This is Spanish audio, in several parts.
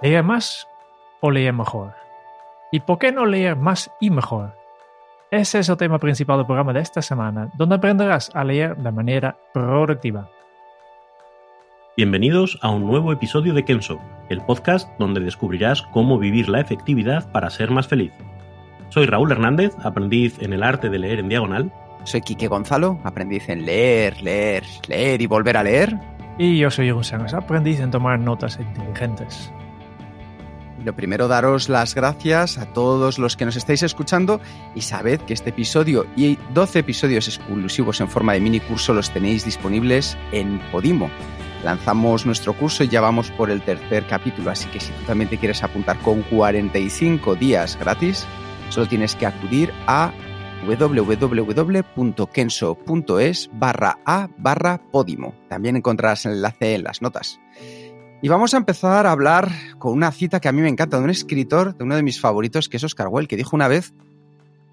¿Leer más o leer mejor? ¿Y por qué no leer más y mejor? Ese es el tema principal del programa de esta semana, donde aprenderás a leer de manera productiva. Bienvenidos a un nuevo episodio de Kenso, el podcast donde descubrirás cómo vivir la efectividad para ser más feliz. Soy Raúl Hernández, aprendiz en el arte de leer en diagonal. Soy Quique Gonzalo, aprendiz en leer, leer, leer y volver a leer. Y yo soy Sánchez, aprendiz en tomar notas inteligentes. Lo primero, daros las gracias a todos los que nos estáis escuchando y sabed que este episodio y 12 episodios exclusivos en forma de mini curso los tenéis disponibles en Podimo. Lanzamos nuestro curso y ya vamos por el tercer capítulo, así que si tú también te quieres apuntar con 45 días gratis, solo tienes que acudir a www.kenso.es barra a barra Podimo. También encontrarás el enlace en las notas. Y vamos a empezar a hablar con una cita que a mí me encanta, de un escritor, de uno de mis favoritos, que es Oscar Wilde, que dijo una vez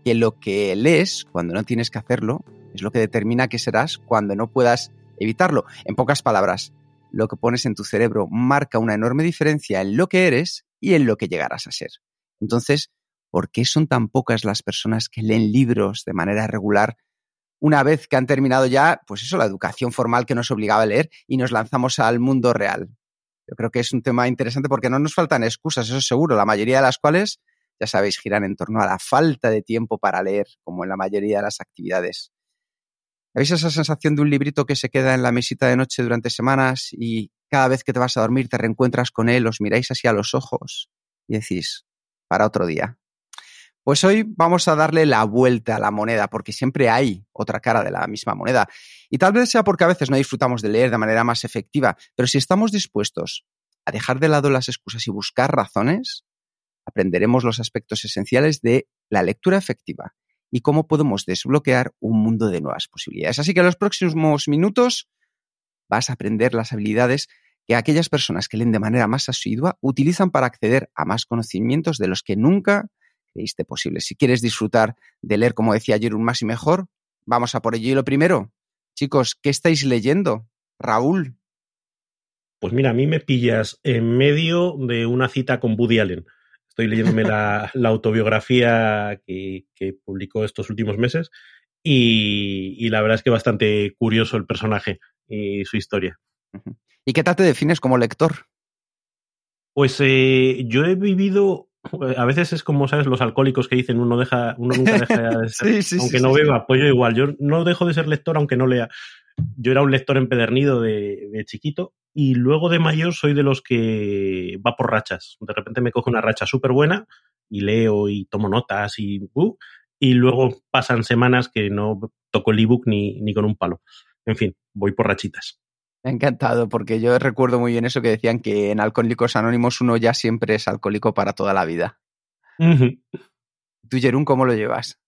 que lo que lees cuando no tienes que hacerlo es lo que determina qué serás cuando no puedas evitarlo. En pocas palabras, lo que pones en tu cerebro marca una enorme diferencia en lo que eres y en lo que llegarás a ser. Entonces, ¿por qué son tan pocas las personas que leen libros de manera regular una vez que han terminado ya, pues eso, la educación formal que nos obligaba a leer y nos lanzamos al mundo real? Yo creo que es un tema interesante porque no nos faltan excusas, eso es seguro, la mayoría de las cuales, ya sabéis, giran en torno a la falta de tiempo para leer, como en la mayoría de las actividades. ¿Habéis esa sensación de un librito que se queda en la mesita de noche durante semanas y cada vez que te vas a dormir te reencuentras con él, os miráis así a los ojos y decís, para otro día? Pues hoy vamos a darle la vuelta a la moneda, porque siempre hay otra cara de la misma moneda. Y tal vez sea porque a veces no disfrutamos de leer de manera más efectiva, pero si estamos dispuestos a dejar de lado las excusas y buscar razones, aprenderemos los aspectos esenciales de la lectura efectiva y cómo podemos desbloquear un mundo de nuevas posibilidades. Así que en los próximos minutos vas a aprender las habilidades que aquellas personas que leen de manera más asidua utilizan para acceder a más conocimientos de los que nunca posible. Si quieres disfrutar de leer, como decía ayer, un más y mejor, vamos a por ello. Y lo primero, chicos, ¿qué estáis leyendo? Raúl. Pues mira, a mí me pillas en medio de una cita con Woody Allen. Estoy leyéndome la, autobiografía que, publicó estos últimos meses y, la verdad es que bastante curioso el personaje y su historia. ¿Y qué tal te defines como lector? Pues eh, yo he vivido a veces es como, ¿sabes? Los alcohólicos que dicen uno, deja, uno nunca deja de ser, aunque no beba, pues yo igual, yo no dejo de ser lector aunque no lea. Yo era un lector empedernido de, chiquito y luego de mayor soy de los que va por rachas. De repente me coge una racha súper buena y leo y tomo notas y, uh, y luego pasan semanas que no toco el ebook ni, ni con un palo. En fin, voy por rachitas. Me ha encantado, porque yo recuerdo muy bien eso que decían que en Alcohólicos Anónimos uno ya siempre es alcohólico para toda la vida. ¿Tú, Jerún, cómo lo llevas?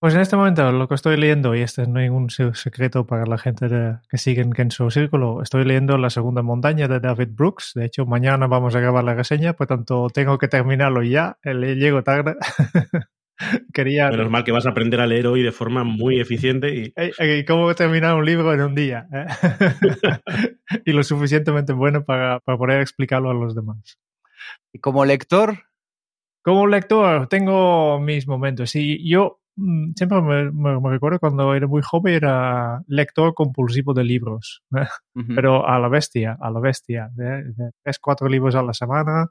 Pues en este momento lo que estoy leyendo, y este no es ningún secreto para la gente que sigue en Kenso Círculo, estoy leyendo La Segunda Montaña de David Brooks. De hecho, mañana vamos a grabar la reseña, por tanto tengo que terminarlo ya. Llego tarde. Quería... Menos mal que vas a aprender a leer hoy de forma muy eficiente. Y... ¿Y cómo terminar un libro en un día? Eh? y lo suficientemente bueno para, para, poder explicarlo a los demás. ¿Y como lector? Como lector tengo mis momentos. Y yo mm, siempre me, recuerdo cuando era muy joven era lector compulsivo de libros. ¿eh? Pero a la bestia, a la bestia. De, tres, cuatro libros a la semana.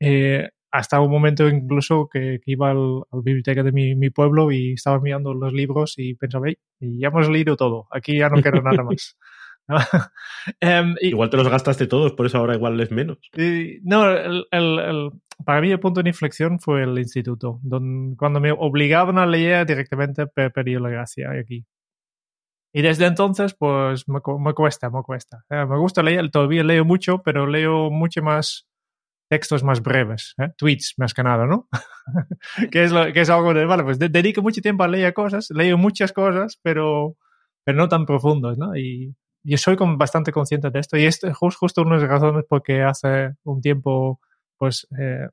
Eh, hasta un momento incluso que, iba al, a la biblioteca de mi, pueblo y estaba mirando los libros y pensaba, y ya hemos leído todo, aquí ya no quiero nada más. Em, igual te los gastaste todos, por eso ahora igual es menos. no, el, para mí el punto de inflexión fue el instituto, donde, cuando me obligaban a leer directamente perdió la gracia aquí. Y desde entonces, pues me, cuesta, me cuesta. Eh, me gusta leer, todavía leo mucho, pero leo mucho más textos más breves, ¿eh? tweets más que nada, ¿no? que, es que es algo de, vale, pues dedico mucho tiempo a leer cosas, leo muchas cosas, pero, pero no tan profundos, ¿no? Y yo soy bastante consciente de esto y es justo una de las razones porque hace un tiempo, pues, eh,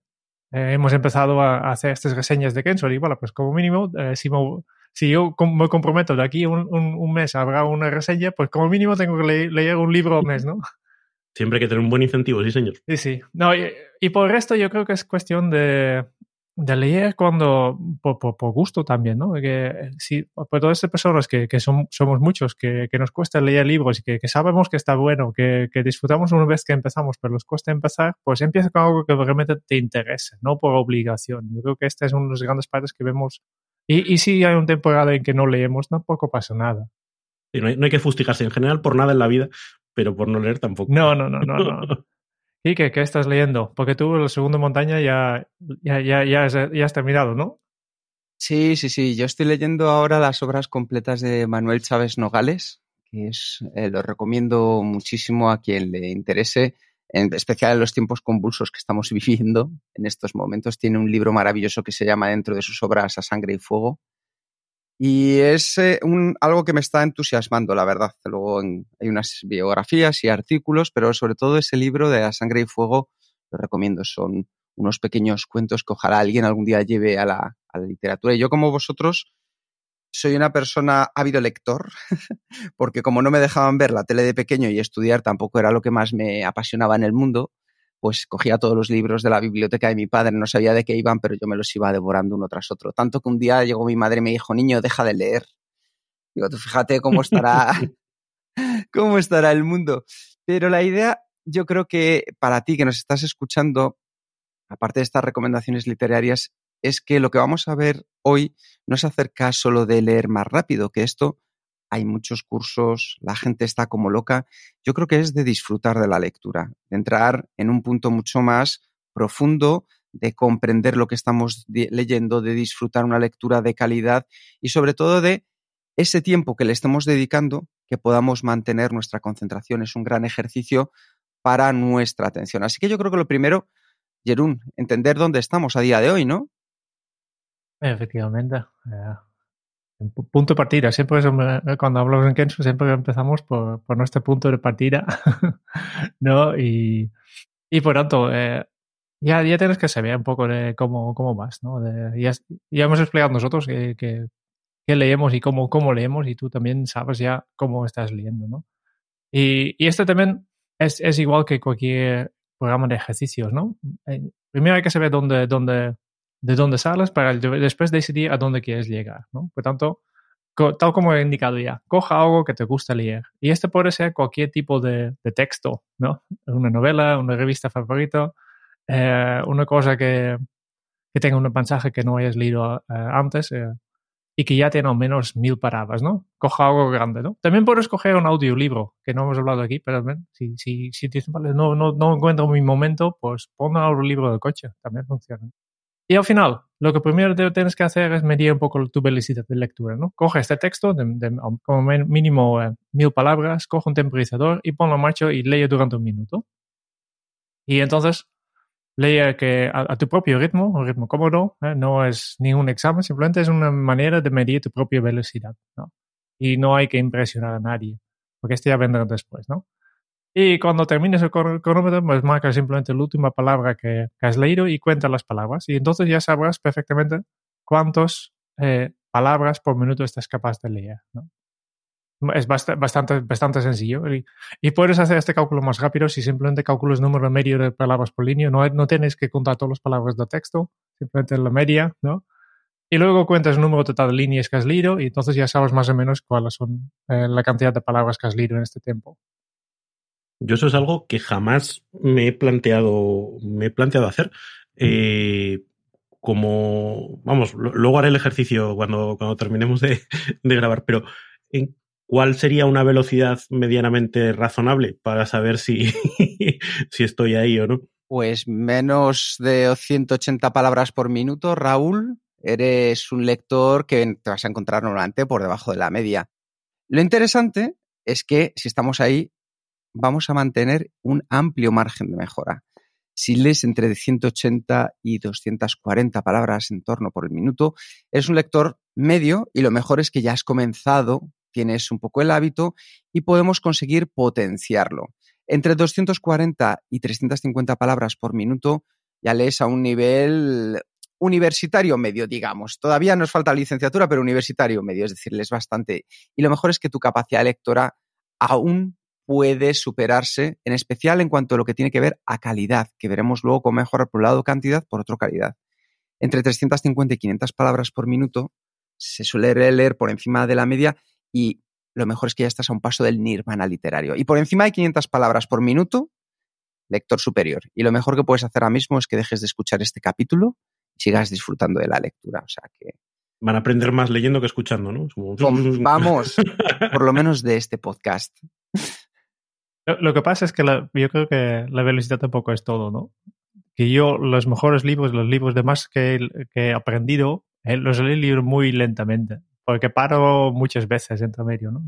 hemos empezado a, hacer estas reseñas de Kensor y, bueno, pues como mínimo, si me si yo me comprometo de aquí un, un, mes habrá una reseña, pues como mínimo tengo que leer un libro al mes, ¿no? Siempre hay que tener un buen incentivo, sí, señor. Sí, sí. No, y, por el resto yo creo que es cuestión de, de leer cuando, por, por, gusto también, ¿no? Que si, por todas estas personas que, que son, somos muchos, que, que, nos cuesta leer libros y que, que sabemos que está bueno, que, que, disfrutamos una vez que empezamos, pero nos cuesta empezar, pues empieza con algo que realmente te interese, no por obligación. Yo creo que este es uno de los grandes partes que vemos y, y si hay una temporada en que no leemos, tampoco pasa nada. no, hay, que fustigarse en general por nada en la vida, pero por no leer tampoco. No, no, no, no. no. ¿Y qué, qué, estás leyendo? Porque tú el segundo montaña ya, ya, ya, ya, has, ya has terminado, ¿no? Sí, sí, sí. Yo estoy leyendo ahora las obras completas de Manuel Chávez Nogales, que es, eh, lo recomiendo muchísimo a quien le interese en especial en los tiempos convulsos que estamos viviendo en estos momentos. Tiene un libro maravilloso que se llama dentro de sus obras A Sangre y Fuego. Y es eh, un, algo que me está entusiasmando, la verdad. Luego hay unas biografías y artículos, pero sobre todo ese libro de A Sangre y Fuego lo recomiendo. Son unos pequeños cuentos que ojalá alguien algún día lleve a la, a la literatura. Y yo como vosotros soy una persona ávido lector, porque como no me dejaban ver la tele de pequeño y estudiar tampoco era lo que más me apasionaba en el mundo, pues cogía todos los libros de la biblioteca de mi padre, no sabía de qué iban, pero yo me los iba devorando uno tras otro. Tanto que un día llegó mi madre y me dijo, niño, deja de leer. Digo, tú fíjate cómo estará, cómo estará el mundo. Pero la idea, yo creo que para ti que nos estás escuchando, aparte de estas recomendaciones literarias, es que lo que vamos a ver hoy no es acerca solo de leer más rápido, que esto hay muchos cursos, la gente está como loca. Yo creo que es de disfrutar de la lectura, de entrar en un punto mucho más profundo, de comprender lo que estamos leyendo, de disfrutar una lectura de calidad y sobre todo de ese tiempo que le estemos dedicando, que podamos mantener nuestra concentración. Es un gran ejercicio para nuestra atención. Así que yo creo que lo primero, Jerún, entender dónde estamos a día de hoy, ¿no? Efectivamente. Punto de partida. Siempre eh, cuando hablamos en Kenzo, siempre empezamos por, por nuestro punto de partida. ¿No? Y, y por tanto, eh, ya, ya tienes que saber un poco de cómo, cómo vas, ¿no? ya, ya, hemos explicado nosotros que, que, leemos y cómo, cómo leemos y tú también sabes ya cómo estás leyendo, ¿no? Y, y este también es, es, igual que cualquier programa de ejercicios, ¿no? Primero hay que saber dónde, dónde, de dónde sales para después decidir a dónde quieres llegar. ¿no? Por tanto, tal como he indicado ya, coja algo que te gusta leer. Y este puede ser cualquier tipo de, texto, ¿no? Una novela, una revista favorita, eh, una cosa que, que, tenga un mensaje que no hayas leído eh, antes eh, y que ya tiene al menos mil palabras, ¿no? Coja algo grande, ¿no? También puedes coger un audiolibro, que no hemos hablado aquí, pero si, si, si dices, vale, no, no, no encuentro mi momento, pues pon un audiolibro de coche, también funciona. Y al final, lo que primero tienes que hacer es medir un poco tu velocidad de lectura, ¿no? Coge este texto de, como mínimo eh, mil palabras, coge un temporizador y ponlo en marcha y lee durante un minuto. Y entonces lee que a, tu propio ritmo, un ritmo cómodo, ¿eh? no es ningún examen, simplemente es una manera de medir tu propia velocidad, ¿no? Y no hay que impresionar a nadie, porque esto ya vendrá después, ¿no? Y cuando termines el cronómetro, pues marca simplemente la última palabra que, has leído y cuenta las palabras. Y entonces ya sabrás perfectamente cuántas eh, palabras por minuto estás capaz de leer. ¿no? Es bastante, bastante sencillo. Y, puedes hacer este cálculo más rápido si simplemente calculas el número medio de palabras por línea. No, no tienes que contar todas las palabras de texto, simplemente la media, ¿no? Y luego cuentas el número total de líneas que has leído y entonces ya sabes más o menos cuáles son eh, la cantidad de palabras que has leído en este tiempo. Yo eso es algo que jamás me he planteado, me he planteado hacer. Eh, como, vamos, luego haré el ejercicio cuando, cuando terminemos de, grabar, pero ¿cuál sería una velocidad medianamente razonable para saber si, si estoy ahí o no? Pues menos de 180 palabras por minuto, Raúl. Eres un lector que te vas a encontrar normalmente por debajo de la media. Lo interesante es que si estamos ahí, vamos a mantener un amplio margen de mejora. Si lees entre 180 y 240 palabras en torno por el minuto, es un lector medio y lo mejor es que ya has comenzado, tienes un poco el hábito y podemos conseguir potenciarlo. Entre 240 y 350 palabras por minuto ya lees a un nivel universitario medio, digamos. Todavía nos falta licenciatura, pero universitario medio, es decir, lees bastante. Y lo mejor es que tu capacidad lectora aún puede superarse, en especial en cuanto a lo que tiene que ver a calidad, que veremos luego cómo mejorar por un lado cantidad, por otro calidad. Entre 350 y 500 palabras por minuto se suele leer por encima de la media y lo mejor es que ya estás a un paso del nirvana literario. Y por encima de 500 palabras por minuto, lector superior. Y lo mejor que puedes hacer ahora mismo es que dejes de escuchar este capítulo y sigas disfrutando de la lectura. O sea que Van a aprender más leyendo que escuchando, ¿no? Vamos, por lo menos de este podcast. Lo, que pasa es que yo creo que la velocidad tampoco es todo, ¿no? Que yo los mejores libros, los libros de más que, he aprendido, eh, los leo muy lentamente, porque paro muchas veces entre medio, ¿no?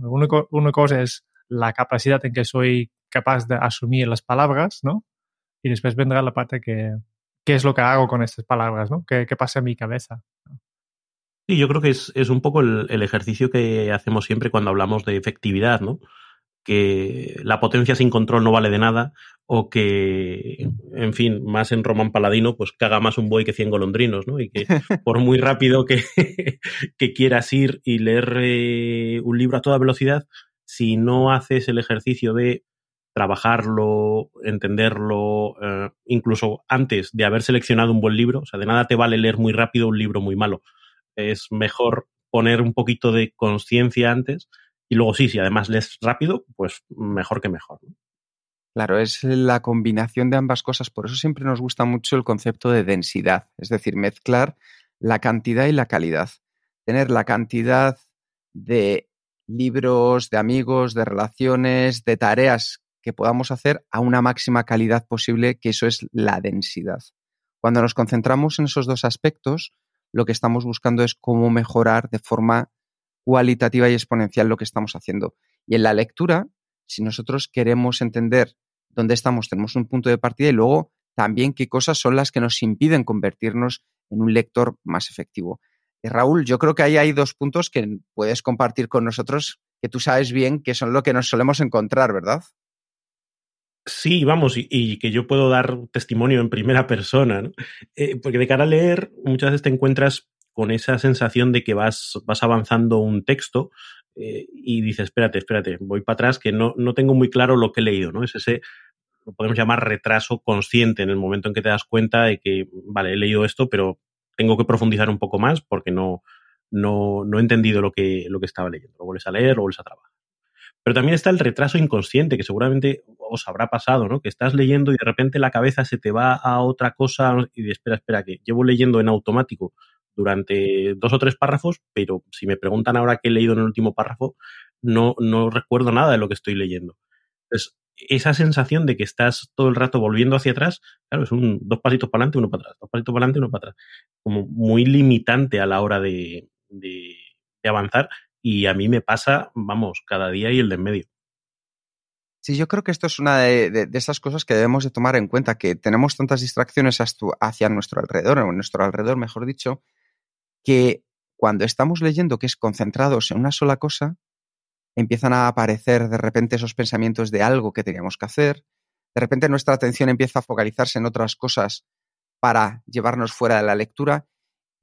Una, cosa es la capacidad en que soy capaz de asumir las palabras, ¿no? Y después vendrá la parte que, qué es lo que hago con estas palabras, ¿no? ¿Qué, pasa en mi cabeza? Sí, yo creo que es, un poco el, ejercicio que hacemos siempre cuando hablamos de efectividad, ¿no? Que la potencia sin control no vale de nada o que, en fin, más en Roman Paladino, pues caga más un buey que cien golondrinos, ¿no? Y que por muy rápido que, que quieras ir y leer eh, un libro a toda velocidad, si no haces el ejercicio de trabajarlo, entenderlo, eh, incluso antes de haber seleccionado un buen libro, o sea, de nada te vale leer muy rápido un libro muy malo. Es mejor poner un poquito de conciencia antes y luego sí, si además lees rápido, pues mejor que mejor. Claro, es la combinación de ambas cosas. Por eso siempre nos gusta mucho el concepto de densidad, es decir, mezclar la cantidad y la calidad. Tener la cantidad de libros, de amigos, de relaciones, de tareas que podamos hacer a una máxima calidad posible, que eso es la densidad. Cuando nos concentramos en esos dos aspectos, lo que estamos buscando es cómo mejorar de forma cualitativa y exponencial lo que estamos haciendo. Y en la lectura, si nosotros queremos entender dónde estamos, tenemos un punto de partida y luego también qué cosas son las que nos impiden convertirnos en un lector más efectivo. Y Raúl, yo creo que ahí hay dos puntos que puedes compartir con nosotros que tú sabes bien que son lo que nos solemos encontrar, ¿verdad? Sí, vamos, y, que yo puedo dar testimonio en primera persona, eh, porque de cara a leer muchas veces te encuentras con esa sensación de que vas, vas avanzando un texto eh, y dices, espérate, espérate, voy para atrás, que no, no tengo muy claro lo que he leído, ¿no? Es ese, lo podemos llamar retraso consciente en el momento en que te das cuenta de que, vale, he leído esto, pero tengo que profundizar un poco más porque no, no, no he entendido lo que, lo que estaba leyendo. Lo vuelves a leer, lo vuelves a trabajar. Pero también está el retraso inconsciente, que seguramente os habrá pasado, ¿no? Que estás leyendo y de repente la cabeza se te va a otra cosa y de, espera, espera, que llevo leyendo en automático durante dos o tres párrafos, pero si me preguntan ahora qué he leído en el último párrafo, no, no recuerdo nada de lo que estoy leyendo. Entonces, esa sensación de que estás todo el rato volviendo hacia atrás, claro, es un dos pasitos para adelante, uno para atrás, dos pasitos para adelante, uno para atrás. Como muy limitante a la hora de, de, avanzar. Y a mí me pasa, vamos, cada día y el de en medio. Sí, yo creo que esto es una de, de, esas cosas que debemos de tomar en cuenta, que tenemos tantas distracciones hacia nuestro alrededor, o nuestro alrededor, mejor dicho, que cuando estamos leyendo que es concentrados en una sola cosa, empiezan a aparecer de repente esos pensamientos de algo que teníamos que hacer, de repente nuestra atención empieza a focalizarse en otras cosas para llevarnos fuera de la lectura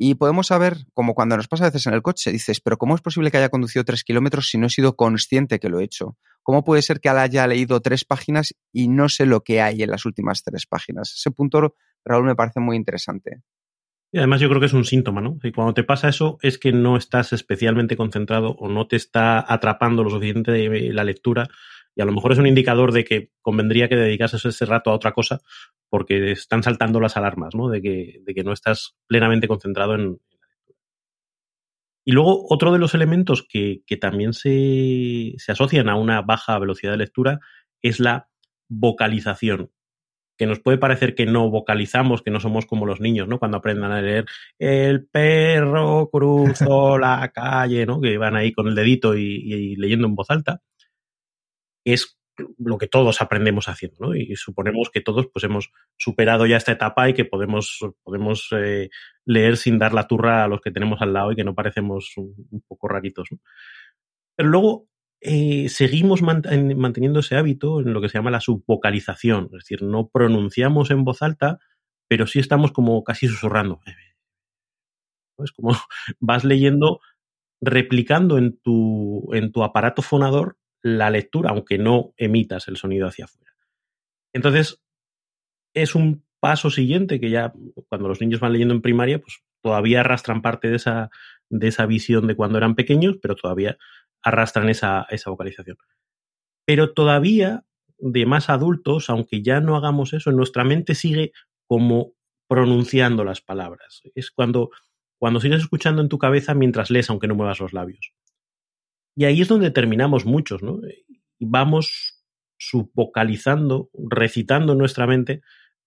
y podemos saber, como cuando nos pasa a veces en el coche, dices, pero ¿cómo es posible que haya conducido tres kilómetros si no he sido consciente que lo he hecho? ¿Cómo puede ser que haya leído tres páginas y no sé lo que hay en las últimas tres páginas? Ese punto, Raúl, me parece muy interesante. Y además yo creo que es un síntoma, ¿no? Y cuando te pasa eso es que no estás especialmente concentrado o no te está atrapando lo suficiente la lectura y a lo mejor es un indicador de que convendría que dedicases ese rato a otra cosa porque están saltando las alarmas, ¿no? De que, de que no estás plenamente concentrado en. Y luego otro de los elementos que, también se, se asocian a una baja velocidad de lectura es la vocalización que nos puede parecer que no vocalizamos, que no somos como los niños, ¿no? Cuando aprendan a leer el perro cruzó la calle, ¿no? Que van ahí con el dedito y, leyendo en voz alta. Es lo que todos aprendemos haciendo, ¿no? Y suponemos que todos pues hemos superado ya esta etapa y que podemos, podemos eh, leer sin dar la turra a los que tenemos al lado y que no parecemos un, poco raritos, ¿no? Pero luego eh, seguimos manteniendo ese hábito en lo que se llama la subvocalización, es decir, no pronunciamos en voz alta, pero sí estamos como casi susurrando. Es como vas leyendo, replicando en tu, aparato fonador la lectura, aunque no emitas el sonido hacia afuera. Entonces, es un paso siguiente que ya cuando los niños van leyendo en primaria, pues todavía arrastran parte de esa visión de cuando eran pequeños, pero todavía arrastran esa, esa vocalización. Pero todavía de más adultos, aunque ya no hagamos eso, nuestra mente sigue como pronunciando las palabras. Es cuando, cuando sigues escuchando en tu cabeza mientras lees, aunque no muevas los labios. Y ahí es donde terminamos muchos, ¿no? Y vamos subvocalizando, recitando en nuestra mente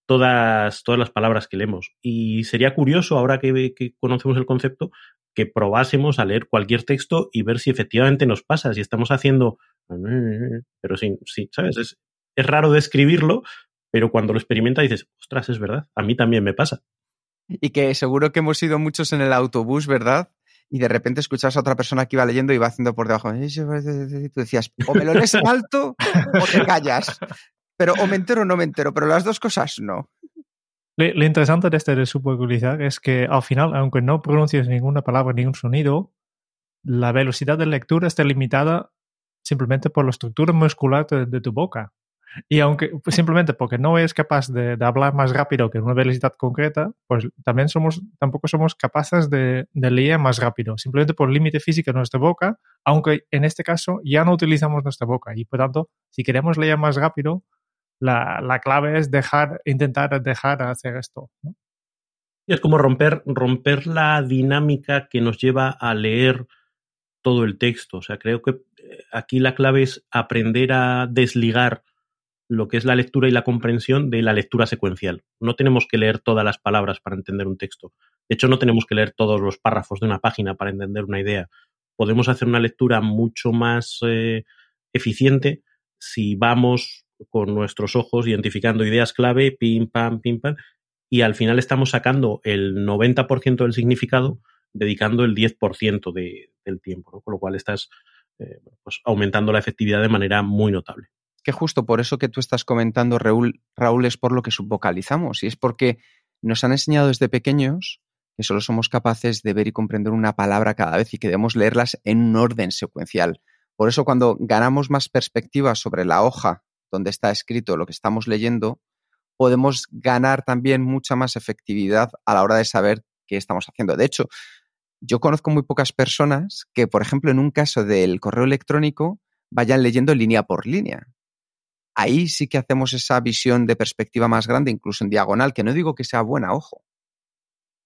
todas, todas las palabras que leemos. Y sería curioso, ahora que, que, conocemos el concepto, que probásemos a leer cualquier texto y ver si efectivamente nos pasa, si estamos haciendo... Pero sí, sí ¿sabes? Es, es raro describirlo, pero cuando lo experimenta dices, ostras, es verdad, a mí también me pasa. Y que seguro que hemos ido muchos en el autobús, ¿verdad? Y de repente escuchas a otra persona que iba leyendo y va haciendo por debajo. Y tú decías, o me lo lees alto o te callas. Pero o me entero o no me entero, pero las dos cosas no. Lo, interesante de este de subvocalizar es que al final, aunque no pronuncies ninguna palabra, ningún sonido, la velocidad de lectura está limitada simplemente por la estructura muscular de, tu boca. Y aunque simplemente porque no eres capaz de, hablar más rápido que una velocidad concreta, pues también somos, tampoco somos capaces de, de leer más rápido, simplemente por límite físico de nuestra boca, aunque en este caso ya no utilizamos nuestra boca. Y por tanto, si queremos leer más rápido, la, clave es dejar, intentar dejar hacer esto. Es como romper, romper la dinámica que nos lleva a leer todo el texto. O sea, creo que eh, aquí la clave es aprender a desligar lo que es la lectura y la comprensión de la lectura secuencial. No tenemos que leer todas las palabras para entender un texto. De hecho, no tenemos que leer todos los párrafos de una página para entender una idea. Podemos hacer una lectura mucho más eh, eficiente si vamos con nuestros ojos, identificando ideas clave, pim, pam, pim, pam, y al final estamos sacando el 90% del significado, dedicando el 10% de, del tiempo, con lo cual estás eh, pues aumentando la efectividad de manera muy notable. Que justo por eso que tú estás comentando, Raúl, Raúl, es por lo que subvocalizamos, y es porque nos han enseñado desde pequeños que solo somos capaces de ver y comprender una palabra cada vez y que debemos leerlas en un orden secuencial. Por eso cuando ganamos más perspectiva sobre la hoja donde está escrito lo que estamos leyendo, podemos ganar también mucha más efectividad a la hora de saber qué estamos haciendo. De hecho, yo conozco muy pocas personas que, por ejemplo, en un caso del correo electrónico, vayan leyendo línea por línea. Ahí sí que hacemos esa visión de perspectiva más grande, incluso en diagonal, que no digo que sea buena, ojo.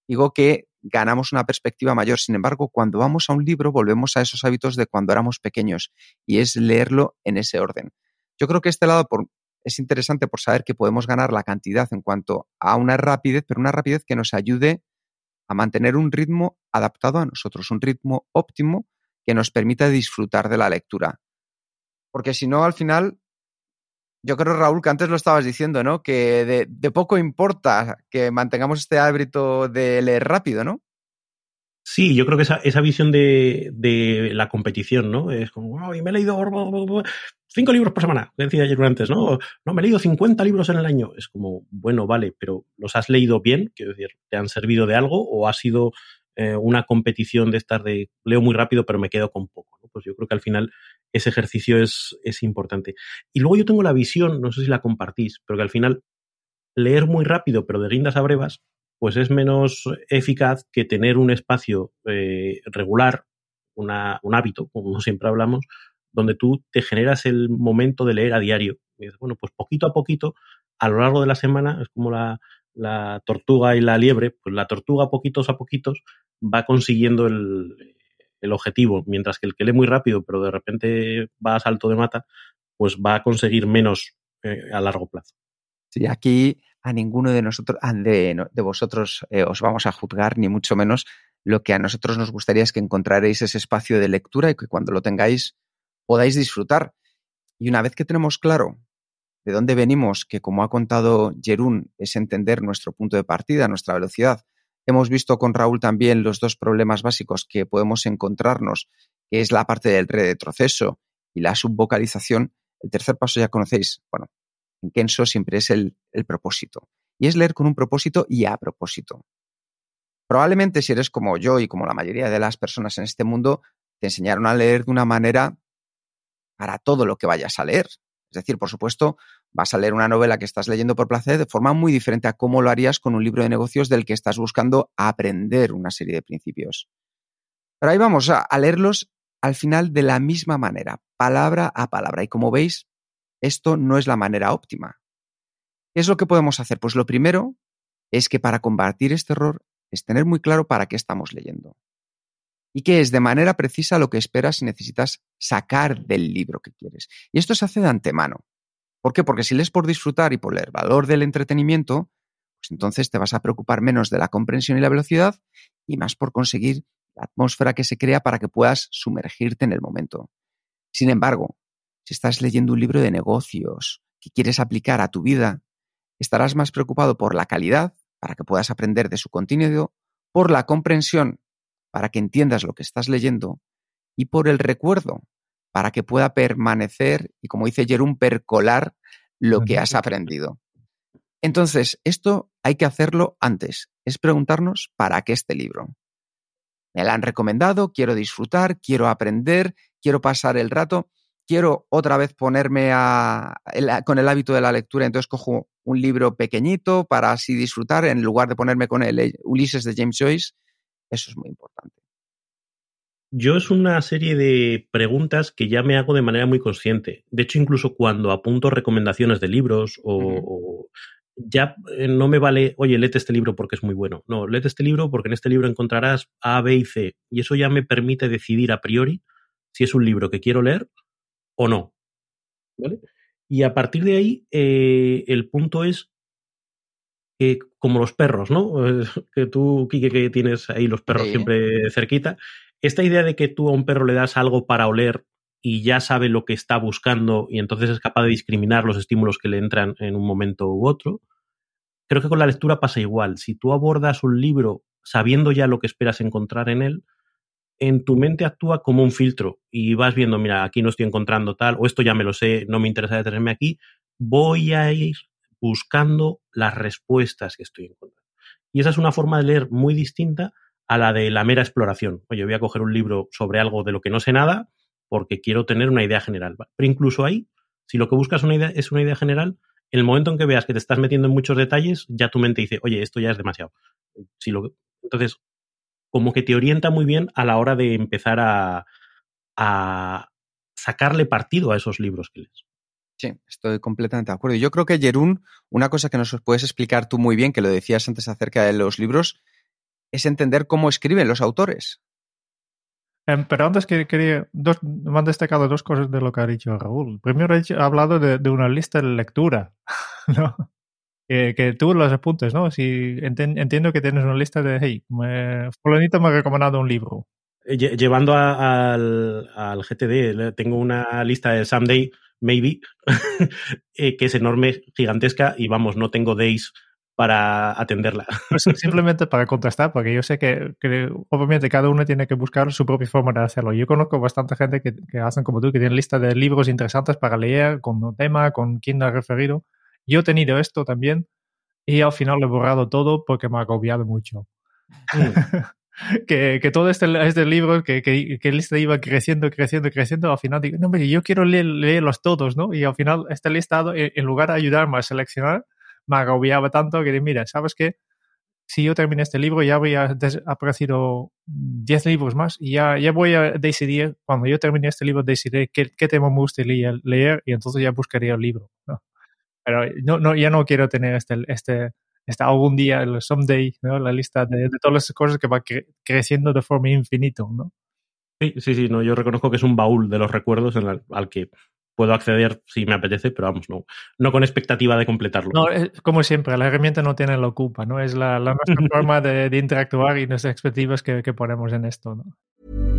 Digo que ganamos una perspectiva mayor. Sin embargo, cuando vamos a un libro, volvemos a esos hábitos de cuando éramos pequeños y es leerlo en ese orden. Yo creo que este lado es interesante por saber que podemos ganar la cantidad en cuanto a una rapidez, pero una rapidez que nos ayude a mantener un ritmo adaptado a nosotros, un ritmo óptimo que nos permita disfrutar de la lectura. Porque si no, al final, yo creo, Raúl, que antes lo estabas diciendo, ¿no? Que de poco importa que mantengamos este hábito de leer rápido, ¿no? Sí, yo creo que esa, esa visión de, de, la competición, ¿no? Es como, wow, y me he leído cinco libros por semana, decía ayer antes, ¿no? No, me he leído 50 libros en el año. Es como, bueno, vale, pero ¿los has leído bien? Quiero decir, ¿te han servido de algo o ha sido eh, una competición de estar de leo muy rápido pero me quedo con poco? Pues yo creo que al final ese ejercicio es, es importante. Y luego yo tengo la visión, no sé si la compartís, pero que al final leer muy rápido pero de guindas a brevas pues es menos eficaz que tener un espacio eh, regular, una, un hábito, como siempre hablamos, donde tú te generas el momento de leer a diario. Y dices, bueno, pues poquito a poquito, a lo largo de la semana, es como la, tortuga y la liebre, pues la tortuga poquitos a poquitos va consiguiendo el, el objetivo, mientras que el que lee muy rápido, pero de repente va a salto de mata, pues va a conseguir menos eh, a largo plazo. Sí, aquí a ninguno de nosotros, de, de vosotros eh, os vamos a juzgar, ni mucho menos. Lo que a nosotros nos gustaría es que encontraréis ese espacio de lectura y que cuando lo tengáis podáis disfrutar. Y una vez que tenemos claro de dónde venimos, que como ha contado Jerún, es entender nuestro punto de partida, nuestra velocidad. Hemos visto con Raúl también los dos problemas básicos que podemos encontrarnos, que es la parte del retroceso y la subvocalización. El tercer paso ya conocéis, bueno, en Kenso siempre es el, el propósito. Y es leer con un propósito y a propósito. Probablemente si eres como yo y como la mayoría de las personas en este mundo, te enseñaron a leer de una manera para todo lo que vayas a leer. Es decir, por supuesto, vas a leer una novela que estás leyendo por placer de forma muy diferente a cómo lo harías con un libro de negocios del que estás buscando aprender una serie de principios. Pero ahí vamos a, leerlos al final de la misma manera, palabra a palabra. Y como veis, esto no es la manera óptima. ¿Qué es lo que podemos hacer? Pues lo primero es que para combatir este error es tener muy claro para qué estamos leyendo y que es de manera precisa lo que esperas y necesitas sacar del libro que quieres. Y esto se hace de antemano. ¿Por qué? Porque si lees por disfrutar y por el valor del entretenimiento, pues entonces te vas a preocupar menos de la comprensión y la velocidad y más por conseguir la atmósfera que se crea para que puedas sumergirte en el momento. Sin embargo, si estás leyendo un libro de negocios que quieres aplicar a tu vida, estarás más preocupado por la calidad, para que puedas aprender de su contenido, por la comprensión para que entiendas lo que estás leyendo y por el recuerdo, para que pueda permanecer y, como dice Jerón, percolar lo que has aprendido. Entonces, esto hay que hacerlo antes, es preguntarnos para qué este libro. Me lo han recomendado, quiero disfrutar, quiero aprender, quiero pasar el rato, quiero otra vez ponerme con el hábito de la lectura, entonces cojo un libro pequeñito para así disfrutar en lugar de ponerme con el Ulises de James Joyce eso es muy importante. Yo es una serie de preguntas que ya me hago de manera muy consciente. De hecho, incluso cuando apunto recomendaciones de libros o, ya eh, no me vale, oye, léete este libro porque es muy bueno. No, léete este libro porque en este libro encontrarás A, B y C. Y eso ya me permite decidir a priori si es un libro que quiero leer o no. ¿Vale? Y a partir de ahí, eh, el punto es como los perros, ¿no? Que tú, Kike, que tienes ahí los perros siempre cerquita. Esta idea de que tú a un perro le das algo para oler y ya sabe lo que está buscando y entonces es capaz de discriminar los estímulos que le entran en un momento u otro. Creo que con la lectura pasa igual. Si tú abordas un libro sabiendo ya lo que esperas encontrar en él, en tu mente actúa como un filtro y vas viendo, mira, aquí no estoy encontrando tal, o esto ya me lo sé, no me interesa detenerme aquí, voy a ir buscando las respuestas que estoy encontrando. Y esa es una forma de leer muy distinta a la de la mera exploración. Oye, voy a coger un libro sobre algo de lo que no sé nada porque quiero tener una idea general. Pero incluso ahí, si lo que buscas una idea, es una idea general, en el momento en que veas que te estás metiendo en muchos detalles, ya tu mente dice, oye, esto ya es demasiado. Si lo, entonces, como que te orienta muy bien a la hora de empezar a, a sacarle partido a esos libros que lees. Sí, estoy completamente de acuerdo. Yo creo que, Jerún, una cosa que nos puedes explicar tú muy bien, que lo decías antes acerca de los libros, es entender cómo escriben los autores. Em, pero antes que quería, dos, me han destacado dos cosas de lo que ha dicho Raúl. Primero ha hablado de, una lista de lectura, ¿no? Que tú los apuntes, ¿no? Si entiendo que tienes una lista de, hey, me, fulanito me ha recomendado un libro. Llevando al, al, GTD, tengo una lista de Someday maybe, eh, que es enorme, gigantesca, y vamos, no tengo days para atenderla. Pues simplemente para contestar, porque yo sé que, obviamente cada uno tiene que buscar su propia forma de hacerlo. Yo conozco bastante gente que, que hacen como tú, que tienen lista de libros interesantes para leer, con un tema, con quién ha referido. Yo he tenido esto también y al final lo he borrado todo porque me ha agobiado mucho. Mm. que, que, todo este, este libro que, que, que, lista iba creciendo, creciendo, creciendo, al final digo, no, hombre, yo quiero leer, leerlos todos, ¿no? Y al final este listado, en lugar de ayudarme a seleccionar, me agobiaba tanto que, mira, ¿sabes qué? Si yo terminé este libro, ya había aparecido 10 libros más y ya, ya voy a decidir, cuando yo termine este libro, decidiré qué, qué tema me gustaría leer y entonces ya buscaría el libro, ¿no? Pero no, no, ya no quiero tener este, este, está algún día, el someday, ¿no? la lista de, todas las cosas que va creciendo de forma infinita, ¿no? Sí, sí, sí, no, yo reconozco que es un baúl de los recuerdos al que puedo acceder si me apetece, pero vamos, no, no con expectativa de completarlo. No, como siempre, la herramienta no tiene la ocupa, ¿no? Es la, la nuestra forma de, de, interactuar y nuestras expectativas que, que ponemos en esto, ¿no?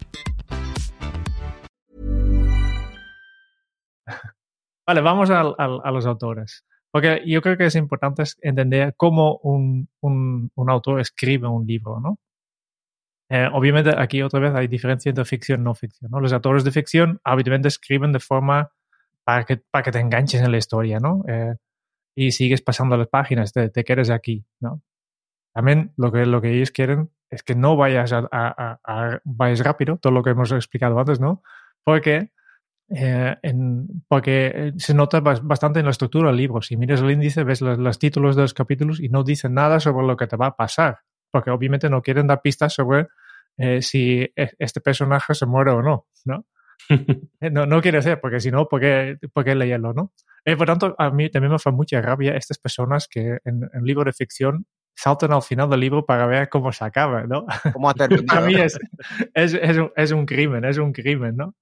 Vale, vamos a, a, a, los autores. Porque yo creo que es importante entender cómo un, un, un autor escribe un libro, ¿no? Eh, obviamente aquí otra vez hay diferencia entre ficción y no ficción. ¿no? Los autores de ficción habitualmente escriben de forma para que, para que te enganches en la historia, ¿no? Eh, y sigues pasando las páginas, te, te, quedes aquí, ¿no? También lo que, lo que ellos quieren es que no vayas, a, a, a, vayas rápido, todo lo que hemos explicado antes, ¿no? Porque eh, en, porque eh, se nota bastante en la estructura del libro. Si miras el índice, ves los, los, títulos de los capítulos y no dicen nada sobre lo que te va a pasar, porque obviamente no quieren dar pistas sobre eh, si e, este personaje se muere o no, ¿no? no, no quiere ser, porque si no, ¿por qué, por qué leerlo, no? Eh, por tanto, a mí también me hace mucha rabia estas personas que en, en libro de ficción saltan al final del libro para ver cómo se acaba, ¿no? ¿Cómo ha terminado? a mí es, es, es, un, es un crimen, es un crimen, ¿no?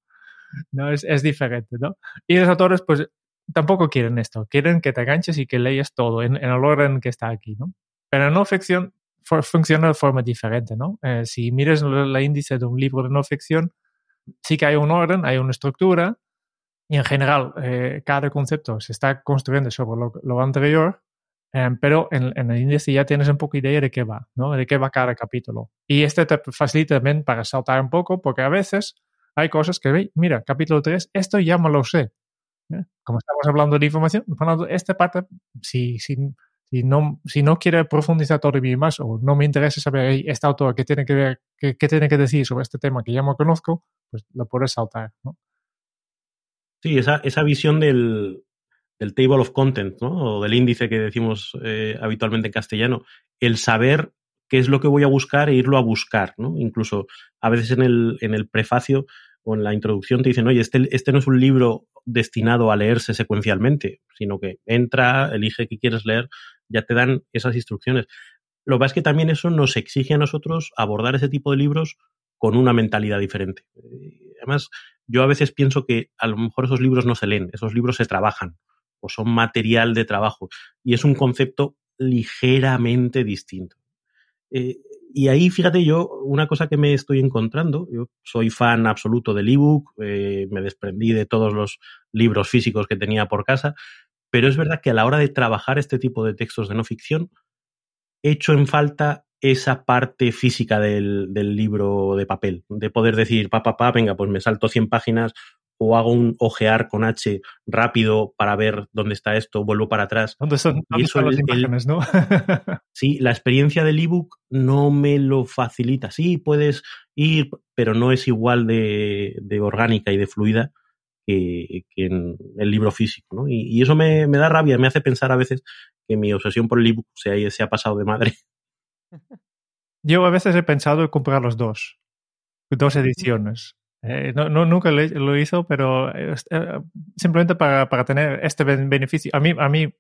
¿No? Es, es diferente, ¿no? Y los autores, pues, tampoco quieren esto. Quieren que te enganches y que leas todo en, el orden que está aquí, ¿no? Pero no ficción funciona de forma diferente, ¿no? Eh, si miras el índice de un libro de no ficción, sí que hay un orden, hay una estructura, y en general eh, cada concepto se está construyendo sobre lo, lo anterior, eh, pero en, en, el índice ya tienes un poco idea de qué va, ¿no? De qué va cada capítulo. Y este te facilita también para saltar un poco, porque a veces hay cosas que, mira, capítulo 3, esto ya me lo sé. ¿eh? Como estamos hablando de información, esta parte, si, si, si, no, si no quiere profundizar todavía más o no me interesa saber este autor qué tiene que ver, qué, qué, tiene que decir sobre este tema que ya me conozco, pues lo puedes saltar. ¿no? Sí, esa, esa visión del, del table of content, ¿no? O del índice que decimos eh, habitualmente en castellano. El saber qué es lo que voy a buscar e irlo a buscar, ¿no? Incluso a veces en el, en el prefacio en la introducción te dicen, oye, este, este no es un libro destinado a leerse secuencialmente, sino que entra, elige qué quieres leer, ya te dan esas instrucciones. Lo que pasa es que también eso nos exige a nosotros abordar ese tipo de libros con una mentalidad diferente. Además, yo a veces pienso que a lo mejor esos libros no se leen, esos libros se trabajan o son material de trabajo y es un concepto ligeramente distinto. Eh, y ahí, fíjate yo, una cosa que me estoy encontrando, yo soy fan absoluto del ebook, eh, me desprendí de todos los libros físicos que tenía por casa, pero es verdad que a la hora de trabajar este tipo de textos de no ficción, echo en falta esa parte física del, del libro de papel, de poder decir, pa, pa, pa, venga, pues me salto 100 páginas o hago un ojear con H rápido para ver dónde está esto, vuelvo para atrás. ¿Dónde son, dónde están las imágenes, no? sí, la experiencia del ebook no me lo facilita. Sí, puedes ir, pero no es igual de, de orgánica y de fluida que, que, en el libro físico, ¿no? Y, y eso me, me, da rabia, me hace pensar a veces que mi obsesión por el ebook se, se ha pasado de madre. Yo a veces he pensado en comprar los dos, dos ediciones. Eh, no, no, nunca lo, hizo, pero eh, simplemente para, para, tener este beneficio. A mí, a mí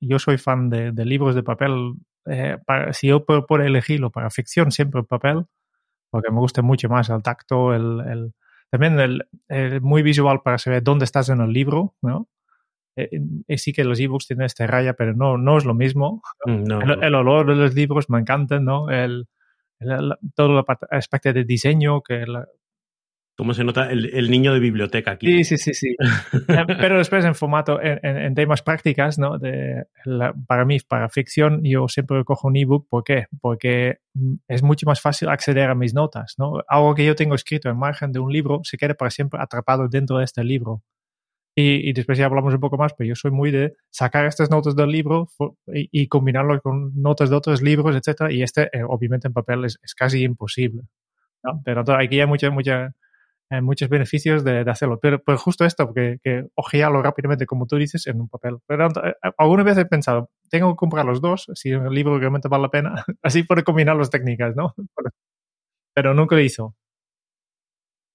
yo soy fan de, de, libros de papel. Eh, para, si yo puedo, puedo, elegirlo para ficción, siempre papel, porque me gusta mucho más el tacto, el, el también el, el, muy visual para saber dónde estás en el libro, ¿no? Eh, sí que los ebooks tienen esta raya, pero no, no es lo mismo. Mm, no, el, el, olor de los libros me encanta, ¿no? El, el, todo el aspecto de diseño, que la, Cómo se nota el, niño de biblioteca aquí. Sí, sí, sí, sí. Pero después en formato, en, temas prácticas, ¿no? De para mí, para ficción, yo siempre cojo un ebook. ¿Por qué? Porque mm, es mucho más fácil acceder a mis notas, ¿no? Algo que yo tengo escrito en margen de un libro se queda para siempre atrapado dentro de este libro. Y, después ya hablamos un poco más, pero yo soy muy de sacar estas notas del libro y, combinarlo con notas de otros libros, etcétera. Y este, eh, obviamente, en papel es, casi imposible. ¿no? Pero aquí hay mucha, mucha muchos beneficios de, hacerlo. Pero, pues justo esto, que, que ojearlo rápidamente, como tú dices, en un papel. Pero eh, alguna vez he pensado, tengo que comprar los dos, si el libro realmente vale la pena, así por combinar las técnicas, ¿no? Pero nunca lo hizo.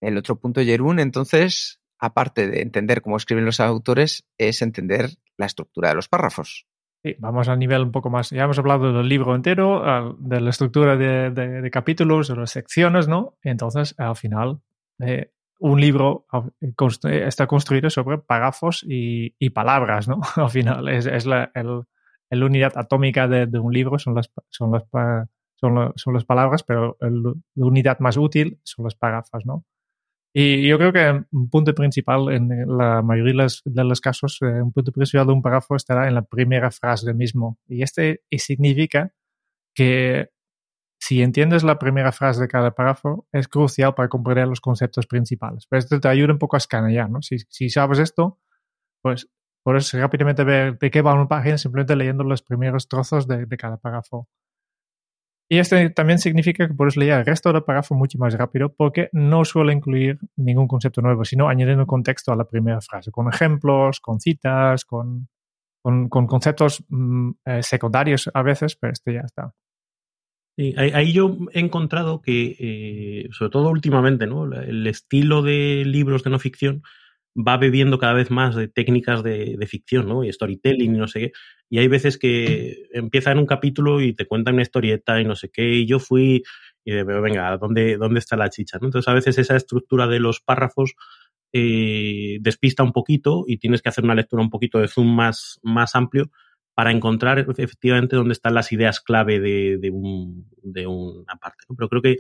El otro punto, Jerún, entonces, aparte de entender cómo escriben los autores, es entender la estructura de los párrafos. Sí, vamos al nivel un poco más. Ya hemos hablado del libro entero, de la estructura de, de, de capítulos, de las secciones, ¿no? Entonces, al final, eh, un libro eh, está construido sobre párrafos y, palabras, ¿no? Al final es, la, unidad atómica de, un libro, son las, son las, son, las palabras, pero la unidad más útil son los párrafos, ¿no? Y yo creo que un punto principal en la mayoría de los, casos, eh, un punto principal de un párrafo estará en la primera frase del mismo. Y este significa que si entiendes la primera frase de cada párrafo, es crucial para comprender los conceptos principales. Pero esto te ayuda un poco a escanear, ¿no? Si, sabes esto, pues puedes rápidamente ver de qué va una página simplemente leyendo los primeros trozos de, cada párrafo. Y esto también significa que puedes leer el resto del párrafo mucho más rápido porque no suele incluir ningún concepto nuevo, sino añadiendo contexto a la primera frase, con ejemplos, con citas, con, con, conceptos mm, eh, secundarios a veces, pero este ya está ahí yo he encontrado que, eh, sobre todo últimamente, ¿no? el estilo de libros de no ficción va bebiendo cada vez más de técnicas de, ficción, ¿no? Y storytelling y no sé qué. Y hay veces que empieza en un capítulo y te cuentan una historieta y no sé qué, y yo fui y de, venga, ¿dónde, ¿dónde está la chicha? Entonces a veces esa estructura de los párrafos eh, despista un poquito y tienes que hacer una lectura un poquito de zoom más, más amplio para encontrar efectivamente dónde están las ideas clave de, una parte. Pero creo que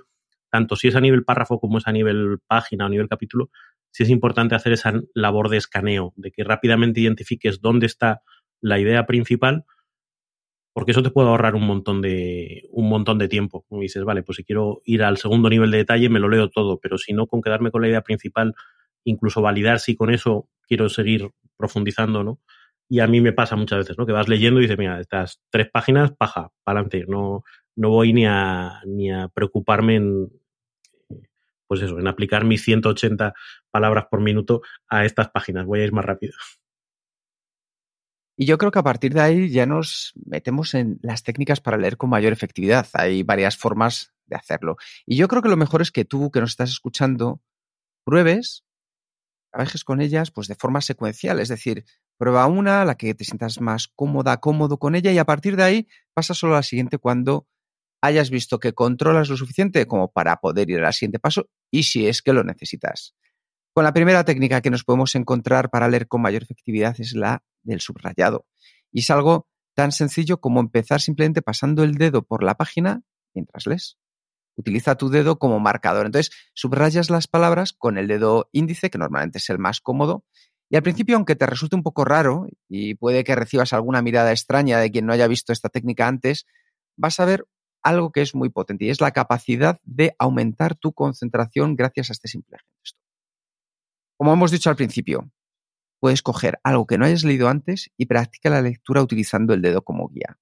tanto si es a nivel párrafo como es a nivel página o a nivel capítulo, sí es importante hacer esa labor de escaneo, de que rápidamente identifiques dónde está la idea principal, porque eso te puede ahorrar un montón de, un montón de tiempo. Como dices, vale, pues si quiero ir al segundo nivel de detalle, me lo leo todo, pero si no, con quedarme con la idea principal, incluso validar si con eso quiero seguir profundizando, ¿no? Y a mí me pasa muchas veces, ¿no? Que vas leyendo y dices, mira, estas tres páginas, paja, para adelante. No, no voy ni a, ni a preocuparme en, pues eso, en aplicar mis 180 palabras por minuto a estas páginas. Voy a ir más rápido. Y yo creo que a partir de ahí ya nos metemos en las técnicas para leer con mayor efectividad. Hay varias formas de hacerlo. Y yo creo que lo mejor es que tú, que nos estás escuchando, pruebes, trabajes con ellas pues de forma secuencial. Es decir, Prueba una, la que te sientas más cómoda, cómodo con ella y a partir de ahí pasa solo a la siguiente cuando hayas visto que controlas lo suficiente como para poder ir al siguiente paso y si es que lo necesitas. Con la primera técnica que nos podemos encontrar para leer con mayor efectividad es la del subrayado. Y es algo tan sencillo como empezar simplemente pasando el dedo por la página mientras lees. Utiliza tu dedo como marcador. Entonces, subrayas las palabras con el dedo índice, que normalmente es el más cómodo, y al principio, aunque te resulte un poco raro y puede que recibas alguna mirada extraña de quien no haya visto esta técnica antes, vas a ver algo que es muy potente y es la capacidad de aumentar tu concentración gracias a este simple gesto. Como hemos dicho al principio, puedes coger algo que no hayas leído antes y practica la lectura utilizando el dedo como guía.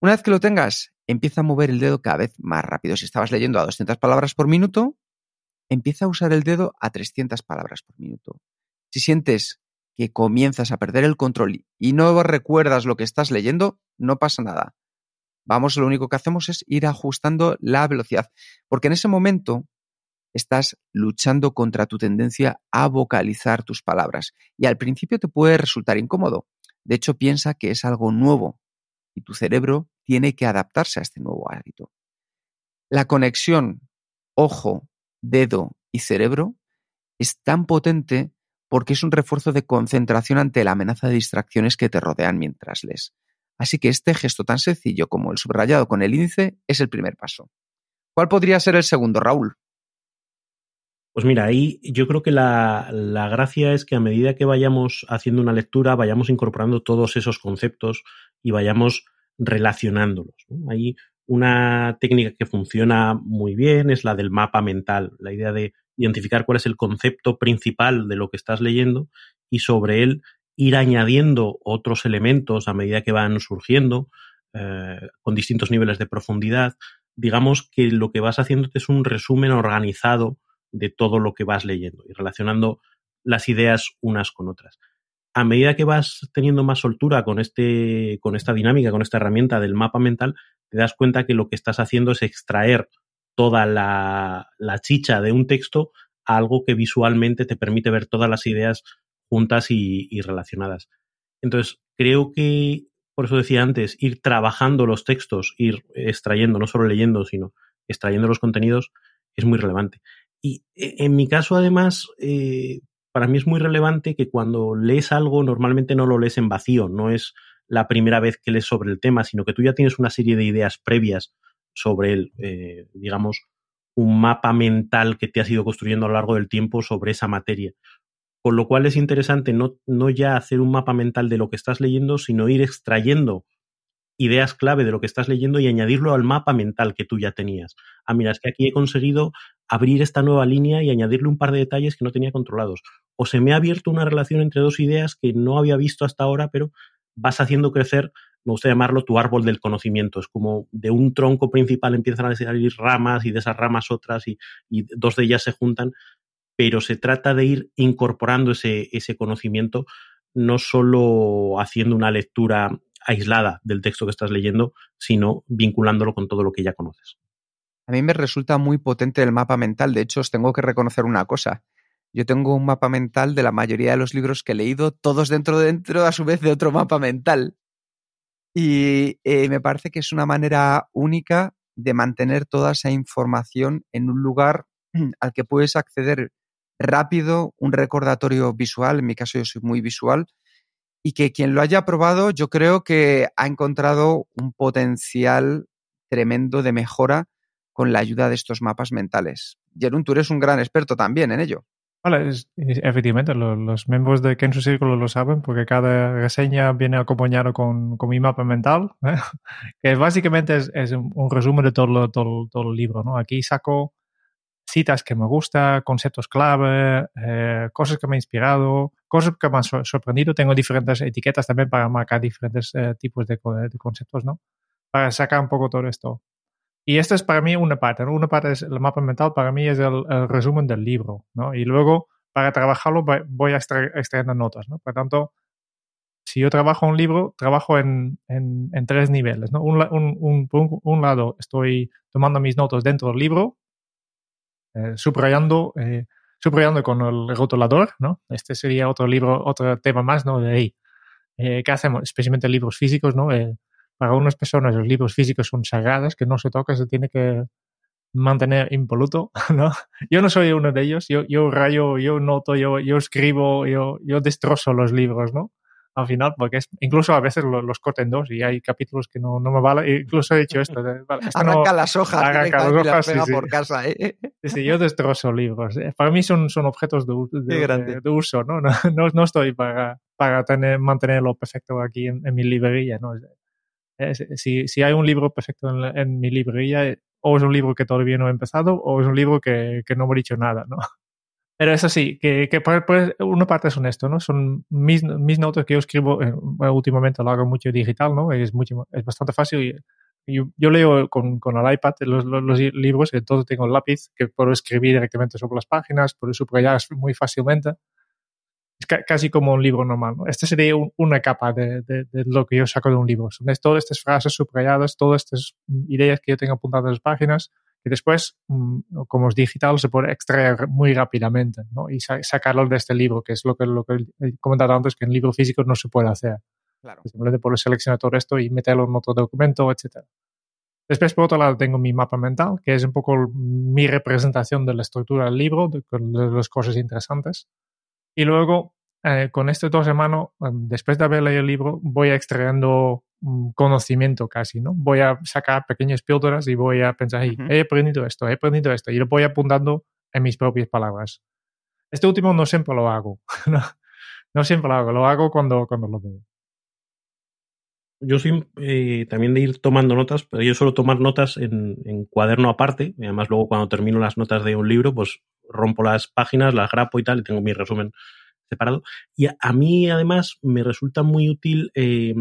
Una vez que lo tengas, empieza a mover el dedo cada vez más rápido. Si estabas leyendo a 200 palabras por minuto, empieza a usar el dedo a 300 palabras por minuto. Si sientes que comienzas a perder el control y no recuerdas lo que estás leyendo, no pasa nada. Vamos, lo único que hacemos es ir ajustando la velocidad, porque en ese momento estás luchando contra tu tendencia a vocalizar tus palabras y al principio te puede resultar incómodo. De hecho, piensa que es algo nuevo y tu cerebro tiene que adaptarse a este nuevo hábito. La conexión ojo, dedo y cerebro es tan potente porque es un refuerzo de concentración ante la amenaza de distracciones que te rodean mientras lees. Así que este gesto tan sencillo como el subrayado con el índice es el primer paso. ¿Cuál podría ser el segundo, Raúl? Pues mira, ahí yo creo que la, gracia es que a medida que vayamos haciendo una lectura, vayamos incorporando todos esos conceptos y vayamos relacionándolos. Hay una técnica que funciona muy bien, es la del mapa mental, la idea de identificar cuál es el concepto principal de lo que estás leyendo y sobre él ir añadiendo otros elementos a medida que van surgiendo, eh, con distintos niveles de profundidad. Digamos que lo que vas haciendo es un resumen organizado de todo lo que vas leyendo y relacionando las ideas unas con otras. A medida que vas teniendo más soltura con, este, con esta dinámica, con esta herramienta del mapa mental, te das cuenta que lo que estás haciendo es extraer toda la, chicha de un texto a algo que visualmente te permite ver todas las ideas juntas y, relacionadas. Entonces, creo que, por eso decía antes, ir trabajando los textos, ir extrayendo, no solo leyendo, sino extrayendo los contenidos, es muy relevante. Y e, en mi caso, además, eh, para mí es muy relevante que cuando lees algo, normalmente no lo lees en vacío, no es la primera vez que lees sobre el tema, sino que tú ya tienes una serie de ideas previas sobre él, eh, digamos, un mapa mental que te has ido construyendo a lo largo del tiempo sobre esa materia. Con lo cual es interesante no, no ya hacer un mapa mental de lo que estás leyendo, sino ir extrayendo ideas clave de lo que estás leyendo y añadirlo al mapa mental que tú ya tenías. Ah, mira, es que aquí he conseguido abrir esta nueva línea y añadirle un par de detalles que no tenía controlados. O se me ha abierto una relación entre dos ideas que no había visto hasta ahora, pero vas haciendo crecer, me gusta llamarlo tu árbol del conocimiento. Es como de un tronco principal empiezan a salir ramas y de esas ramas otras y, y dos de ellas se juntan, pero se trata de ir incorporando ese, ese conocimiento no solo haciendo una lectura aislada del texto que estás leyendo, sino vinculándolo con todo lo que ya conoces. A mí me resulta muy potente el mapa mental. De hecho, os tengo que reconocer una cosa. Yo tengo un mapa mental de la mayoría de los libros que he leído, todos dentro de dentro, a su vez, de otro mapa mental. Y eh, me parece que es una manera única de mantener toda esa información en un lugar al que puedes acceder rápido, un recordatorio visual, en mi caso yo soy muy visual, y que quien lo haya probado yo creo que ha encontrado un potencial tremendo de mejora con la ayuda de estos mapas mentales. Jerún, tú eres un gran experto también en ello. Vale, efectivamente, los, miembros de Kenzo Círculo lo saben porque cada reseña viene acompañado con, con mi mapa mental, ¿eh? que básicamente es, un resumen de todo, todo, todo el libro. ¿no? Aquí saco citas que me gustan, conceptos clave, eh, cosas que me han inspirado, cosas que me han sorprendido. Tengo diferentes etiquetas también para marcar diferentes eh, tipos de, conceptos, ¿no? Para sacar un poco todo esto. Y esta es para mí una parte, ¿no? Una parte es el mapa mental, para mí es el, resumen del libro, ¿no? Y luego, para trabajarlo, voy a extraer notas, ¿no? Por tanto, si yo trabajo un libro, trabajo en, en, tres niveles, ¿no? Un, un, un, un, lado estoy tomando mis notas dentro del libro, eh, subrayando, eh, subrayando con el rotulador, ¿no? Este sería otro libro, otro tema más, ¿no? De ahí. Eh, ¿Qué hacemos? Especialmente libros físicos, ¿no? Para unas personas los libros físicos son sagrados, que no se toca, se tiene que mantener impoluto, ¿no? Yo no soy uno de ellos, yo, yo rayo, yo noto, yo, yo escribo, yo, yo destrozo los libros, ¿no? al final, porque es, incluso a veces los, los corto en dos y hay capítulos que no, no me vale. Incluso he dicho esto. arranca las hojas, arranca las hojas sí, por casa. ¿eh? Sí, yo destrozo libros. Eh, para mí son, son objetos de, de, uso, ¿no? No, no, estoy para, para tener, mantenerlo perfecto aquí en, mi librería, ¿no? Si, si, hay un libro perfecto en, en, mi librería, o es un libro que todavía no he empezado, o es un libro que, que no me he dicho nada, ¿no? Pero eso sí, que, que pues, una parte es honesto, ¿no? Son mis, mis notas que yo escribo, eh, últimamente lo hago mucho digital, ¿no? Es, mucho, es bastante fácil. Yo, yo leo con, con, el iPad los, los, libros, que todo tengo el lápiz, que puedo escribir directamente sobre las páginas, puedo subrayar muy fácilmente. Casi como un libro normal, ¿no? Esta sería una capa de, de, de, lo que yo saco de un libro. Son todas estas frases subrayadas, todas estas ideas que yo tengo apuntadas en las páginas, y después, mm, como es digital, se puede extraer muy rápidamente ¿no? y sacarlo de este libro, que es lo que, lo que he comentado antes, que en libro físico no se puede hacer. Claro. Simplemente puedo seleccionar todo esto y meterlo en otro documento, etc. Después, por otro lado, tengo mi mapa mental, que es un poco mi representación de la estructura del libro, de, de las cosas interesantes. Y luego, eh, con este dos hermanos, em, después de haber leído el libro, voy extrayendo conocimiento casi, ¿no? Voy a sacar pequeñas píldoras y voy a pensar, he aprendido esto, he aprendido esto, y lo voy apuntando en mis propias palabras. Este último no siempre lo hago. no, siempre lo hago, lo hago cuando, cuando lo veo. Yo soy eh, también de ir tomando notas, pero yo suelo tomar notas en, en, cuaderno aparte. Y además, luego cuando termino las notas de un libro, pues rompo las páginas, las grapo y tal, y tengo mi resumen separado. Y a, mí, además, me resulta muy útil eh,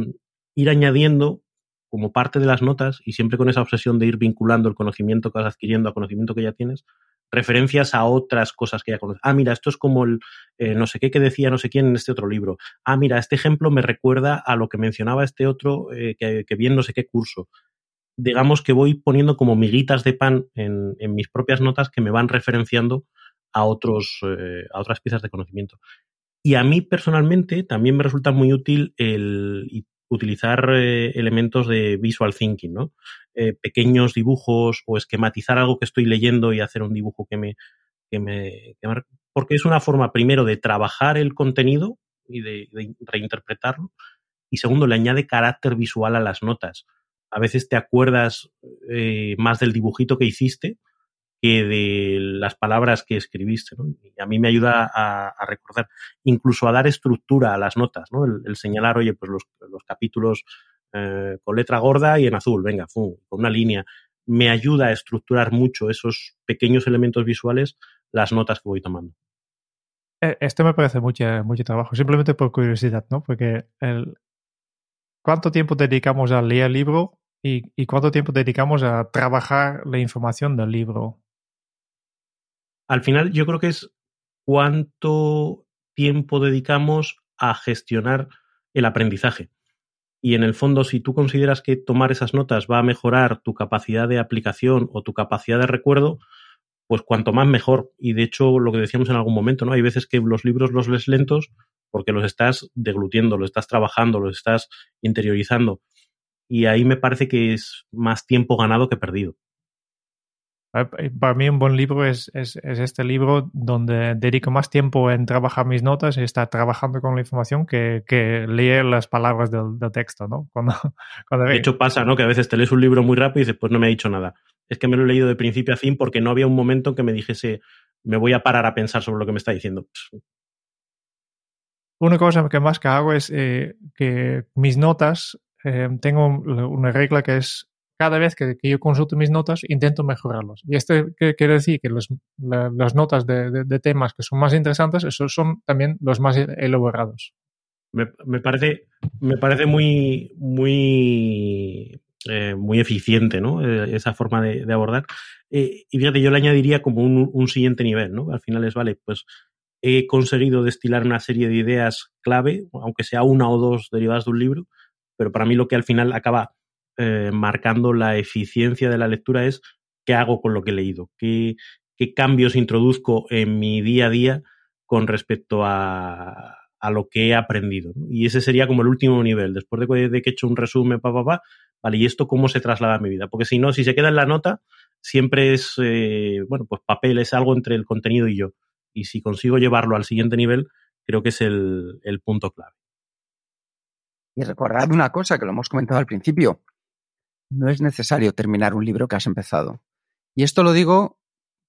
ir añadiendo como parte de las notas, y siempre con esa obsesión de ir vinculando el conocimiento que vas adquiriendo a conocimiento que ya tienes, referencias a otras cosas que ya conoces. Ah, mira, esto es como el eh, no sé qué que decía no sé quién en este otro libro. Ah, mira, este ejemplo me recuerda a lo que mencionaba este otro eh, que, que, vi en no sé qué curso. Digamos que voy poniendo como miguitas de pan en, en mis propias notas que me van referenciando a, otros, a otras piezas de conocimiento. Y a mí personalmente también me resulta muy útil el utilizar eh, elementos de visual thinking, ¿no? Eh, pequeños dibujos o esquematizar algo que estoy leyendo y hacer un dibujo que me, que me, porque es una forma primero de trabajar el contenido y de, reinterpretarlo y segundo le añade carácter visual a las notas. A veces te acuerdas eh, más del dibujito que hiciste de las palabras que escribiste. ¿no? Y a mí me ayuda a, recordar, incluso a dar estructura a las notas, ¿no? el, señalar, oye, pues los, los capítulos eh, con letra gorda y en azul, venga, con una línea. Me ayuda a estructurar mucho esos pequeños elementos visuales, las notas que voy tomando. Eh, esto me parece mucho, mucho trabajo, simplemente por curiosidad, ¿no? Porque el, ¿cuánto tiempo dedicamos a leer el libro y, y, cuánto tiempo dedicamos a trabajar la información del libro? Al final yo creo que es cuánto tiempo dedicamos a gestionar el aprendizaje. Y en el fondo, si tú consideras que tomar esas notas va a mejorar tu capacidad de aplicación o tu capacidad de recuerdo, pues cuanto más mejor. Y de hecho, lo que decíamos en algún momento, ¿no? Hay veces que los libros los lees lentos porque los estás deglutiendo, los estás trabajando, los estás interiorizando. Y ahí me parece que es más tiempo ganado que perdido. Para mí un buen libro es, es, este libro donde dedico más tiempo en trabajar mis notas y estar trabajando con la información que, que leer las palabras del, texto, ¿no? Cuando, cuando de hecho pasa, ¿no? Que a veces te lees un libro muy rápido y dices, pues no me ha dicho nada. Es que me lo he leído de principio a fin porque no había un momento en que me dijese, me voy a parar a pensar sobre lo que me está diciendo. Una cosa que más que hago es eh, que mis notas, eh, tengo una regla que es cada vez que, yo consulto mis notas, intento mejorarlos. Y esto quiere decir que las notas de, temas que son más interesantes, esos son también los más elaborados. Me, parece, me parece muy, muy, eh, muy eficiente, ¿no? Eh, esa forma de, abordar. Eh, y fíjate, yo le añadiría como un, un, siguiente nivel, ¿no? Al final es, vale, pues he conseguido destilar una serie de ideas clave, aunque sea una o dos derivadas de un libro, pero para mí lo que al final acaba eh, marcando la eficiencia de la lectura es qué hago con lo que he leído, qué, cambios introduzco en mi día a día con respecto a, lo que he aprendido. Y ese sería como el último nivel, después de, de que he hecho un resumen, pa, pa, vale, ¿y esto cómo se traslada a mi vida? Porque si no, si se queda en la nota, siempre es, eh, bueno, pues papel, es algo entre el contenido y yo. Y si consigo llevarlo al siguiente nivel, creo que es el, el punto clave. Y recordad una cosa que lo hemos comentado al principio, no es necesario terminar un libro que has empezado. Y esto lo digo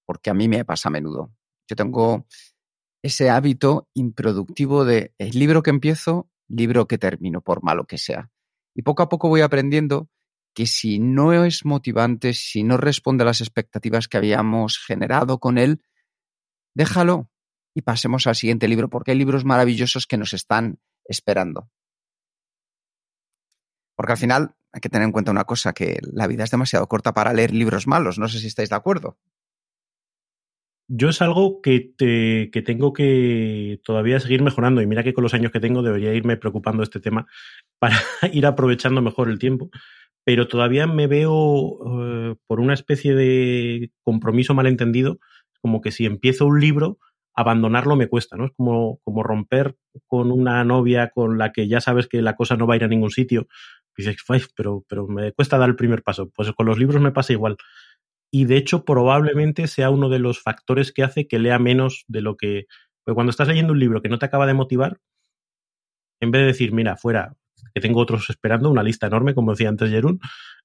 porque a mí me pasa a menudo. Yo tengo ese hábito improductivo de el libro que empiezo, libro que termino, por malo que sea. Y poco a poco voy aprendiendo que si no es motivante, si no responde a las expectativas que habíamos generado con él, déjalo y pasemos al siguiente libro, porque hay libros maravillosos que nos están esperando. Porque al final hay que tener en cuenta una cosa, que la vida es demasiado corta para leer libros malos. No sé si estáis de acuerdo. Yo es algo que, que tengo que todavía seguir mejorando y mira que con los años que tengo debería irme preocupando este tema para ir aprovechando mejor el tiempo, pero todavía me veo eh, por una especie de compromiso malentendido, como que si empiezo un libro, abandonarlo me cuesta, ¿no? Es como, como romper con una novia con la que ya sabes que la cosa no va a ir a ningún sitio, dices, pero, pero me cuesta dar el primer paso. Pues con los libros me pasa igual. Y de hecho, probablemente sea uno de los factores que hace que lea menos de lo que. Porque cuando estás leyendo un libro que no te acaba de motivar, en vez de decir, mira, fuera, que tengo otros esperando, una lista enorme, como decía antes Jerún,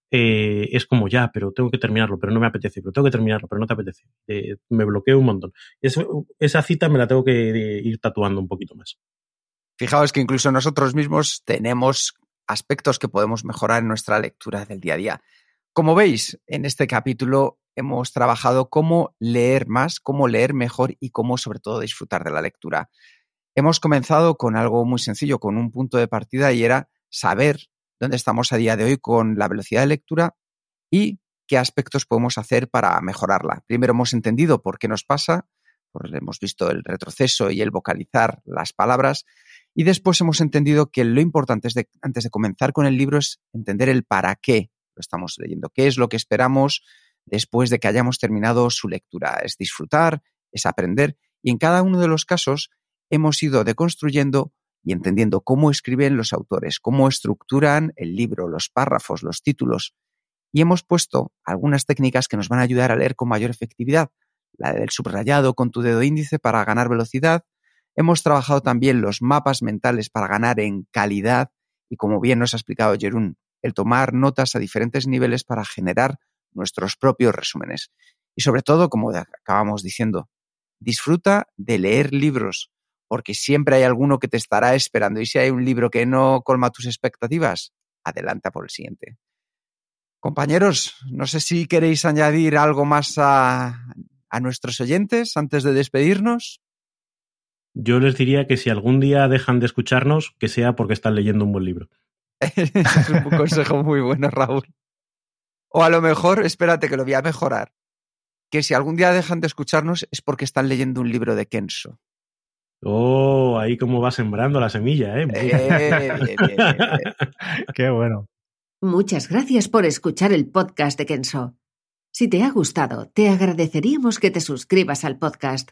eh, es como ya, pero tengo que terminarlo, pero no me apetece, pero tengo que terminarlo, pero no te apetece. Eh, me bloqueo un montón. esa cita me la tengo que ir tatuando un poquito más. Fijaos que incluso nosotros mismos tenemos aspectos que podemos mejorar en nuestra lectura del día a día. Como veis, en este capítulo hemos trabajado cómo leer más, cómo leer mejor y cómo sobre todo disfrutar de la lectura. Hemos comenzado con algo muy sencillo, con un punto de partida y era saber dónde estamos a día de hoy con la velocidad de lectura y qué aspectos podemos hacer para mejorarla. Primero hemos entendido por qué nos pasa, hemos visto el retroceso y el vocalizar las palabras, y después hemos entendido que lo importante es antes de comenzar con el libro es entender el para qué lo estamos leyendo, qué es lo que esperamos después de que hayamos terminado su lectura. Es disfrutar, es aprender, y en cada uno de los casos hemos ido deconstruyendo y entendiendo cómo escriben los autores, cómo estructuran el libro, los párrafos, los títulos. Y hemos puesto algunas técnicas que nos van a ayudar a leer con mayor efectividad. La del subrayado con tu dedo índice para ganar velocidad. Hemos trabajado también los mapas mentales para ganar en calidad y como bien nos ha explicado Jerún, el tomar notas a diferentes niveles para generar nuestros propios resúmenes. Y sobre todo, como acabamos diciendo, disfruta de leer libros, porque siempre hay alguno que te estará esperando. Y si hay un libro que no colma tus expectativas, adelanta por el siguiente. Compañeros, no sé si queréis añadir algo más a, nuestros oyentes antes de despedirnos. Yo les diría que si algún día dejan de escucharnos, que sea porque están leyendo un buen libro. es un consejo muy bueno, Raúl. O a lo mejor, espérate que lo voy a mejorar, que si algún día dejan de escucharnos es porque están leyendo un libro de Kenso. Oh, ahí como va sembrando la semilla, ¿eh? eh Qué bueno. Muchas gracias por escuchar el podcast de Kenso. Si te ha gustado, te agradeceríamos que te suscribas al podcast,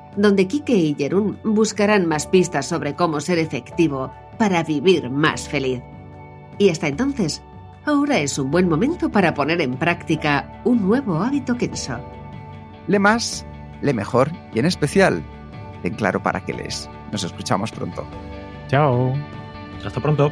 donde Kike y Jerún buscarán más pistas sobre cómo ser efectivo para vivir más feliz. Y hasta entonces, ahora es un buen momento para poner en práctica un nuevo hábito Kenso. Le más, le mejor y en especial ten claro para qué lees. Nos escuchamos pronto. Chao. Hasta pronto.